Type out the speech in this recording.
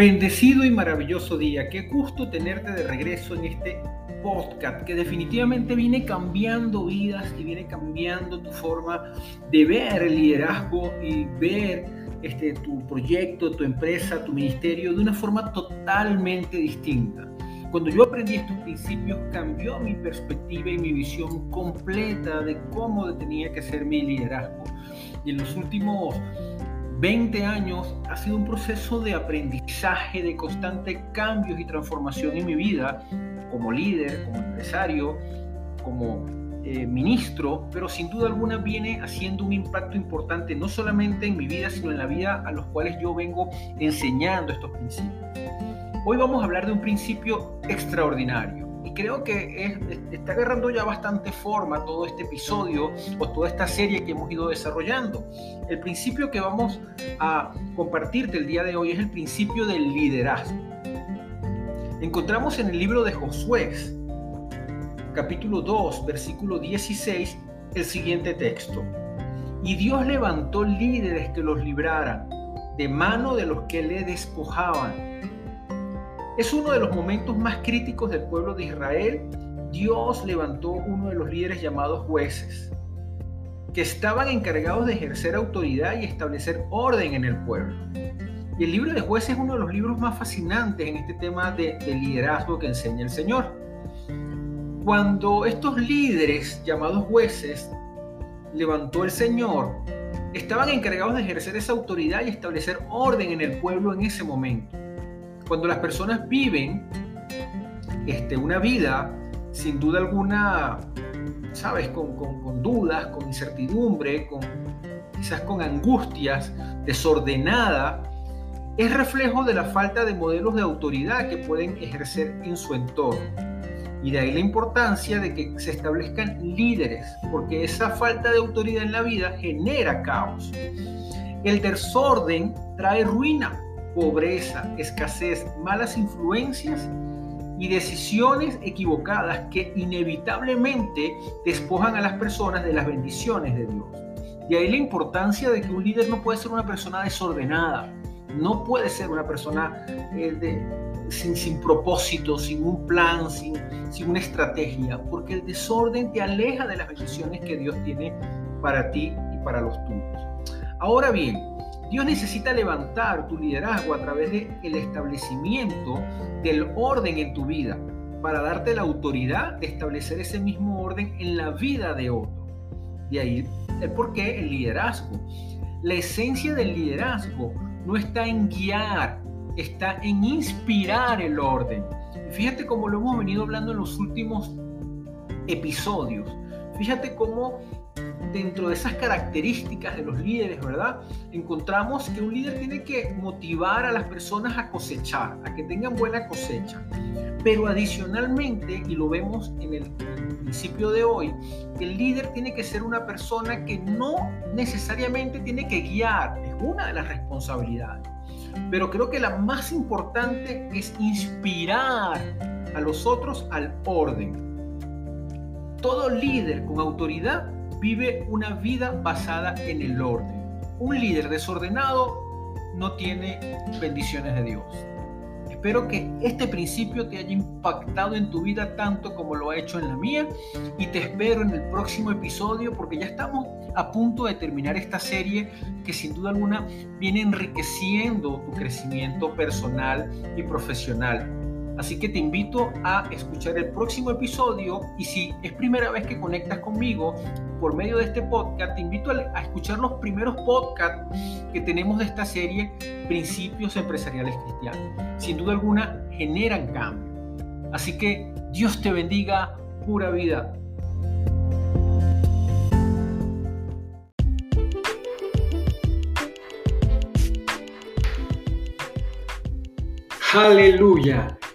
Bendecido y maravilloso día. Qué gusto tenerte de regreso en este podcast que definitivamente viene cambiando vidas y viene cambiando tu forma de ver el liderazgo y ver este, tu proyecto, tu empresa, tu ministerio de una forma totalmente distinta. Cuando yo aprendí estos principios cambió mi perspectiva y mi visión completa de cómo tenía que ser mi liderazgo. Y en los últimos 20 años ha sido un proceso de aprendizaje, de constante cambios y transformación en mi vida, como líder, como empresario, como eh, ministro, pero sin duda alguna viene haciendo un impacto importante no solamente en mi vida, sino en la vida a los cuales yo vengo enseñando estos principios. Hoy vamos a hablar de un principio extraordinario y creo que está agarrando ya bastante forma todo este episodio o toda esta serie que hemos ido desarrollando. El principio que vamos a compartirte el día de hoy es el principio del liderazgo. Encontramos en el libro de Josué, capítulo 2, versículo 16, el siguiente texto. Y Dios levantó líderes que los libraran de mano de los que le despojaban es uno de los momentos más críticos del pueblo de Israel. Dios levantó uno de los líderes llamados jueces, que estaban encargados de ejercer autoridad y establecer orden en el pueblo. Y el libro de jueces es uno de los libros más fascinantes en este tema de, de liderazgo que enseña el Señor. Cuando estos líderes llamados jueces levantó el Señor, estaban encargados de ejercer esa autoridad y establecer orden en el pueblo en ese momento cuando las personas viven este, una vida sin duda alguna, sabes, con, con dudas, con incertidumbre, con, quizás con angustias, desordenada, es reflejo de la falta de modelos de autoridad que pueden ejercer en su entorno. Y de ahí la importancia de que se establezcan líderes, porque esa falta de autoridad en la vida genera caos. El desorden trae ruina, pobreza, escasez, malas influencias y decisiones equivocadas que inevitablemente despojan a las personas de las bendiciones de Dios. De ahí la importancia de que un líder no puede ser una persona desordenada, no puede ser una persona eh, sin, sin, propósito, sin un plan, sin, sin una estrategia, porque el desorden te aleja de las bendiciones que Dios tiene para ti y para los tuyos. Ahora bien, Dios necesita levantar tu liderazgo a través del el establecimiento del orden en tu vida para darte la autoridad de establecer ese mismo orden en la vida de otro. Y ahí el porqué el liderazgo. La esencia del liderazgo no está en guiar, está en inspirar el orden. fíjate cómo lo hemos venido hablando en los últimos episodios. Fíjate cómo dentro de esas características de los líderes, ¿verdad? Encontramos que un líder tiene que motivar a las personas a cosechar, a que tengan buena cosecha. Pero adicionalmente, y lo vemos en el, principio de hoy, el líder tiene que ser una persona que no necesariamente tiene que guiar, es una de las responsabilidades. Pero creo que la más importante es inspirar a los otros al orden. Todo líder con autoridad vive una vida basada en el orden. Un líder desordenado no tiene bendiciones de Dios. Espero que este principio te haya impactado en tu vida tanto como lo ha hecho en la mía y te espero en el próximo episodio porque ya estamos a punto de terminar esta serie que sin duda alguna viene enriqueciendo tu crecimiento personal y profesional. Así que te invito a escuchar el próximo episodio y si es primera vez que conectas conmigo por medio de este podcast, te invito a, escuchar los primeros podcasts que tenemos de esta serie Principios Empresariales Cristianos. Sin duda alguna, generan cambio. Así que Dios te bendiga, pura vida. Aleluya.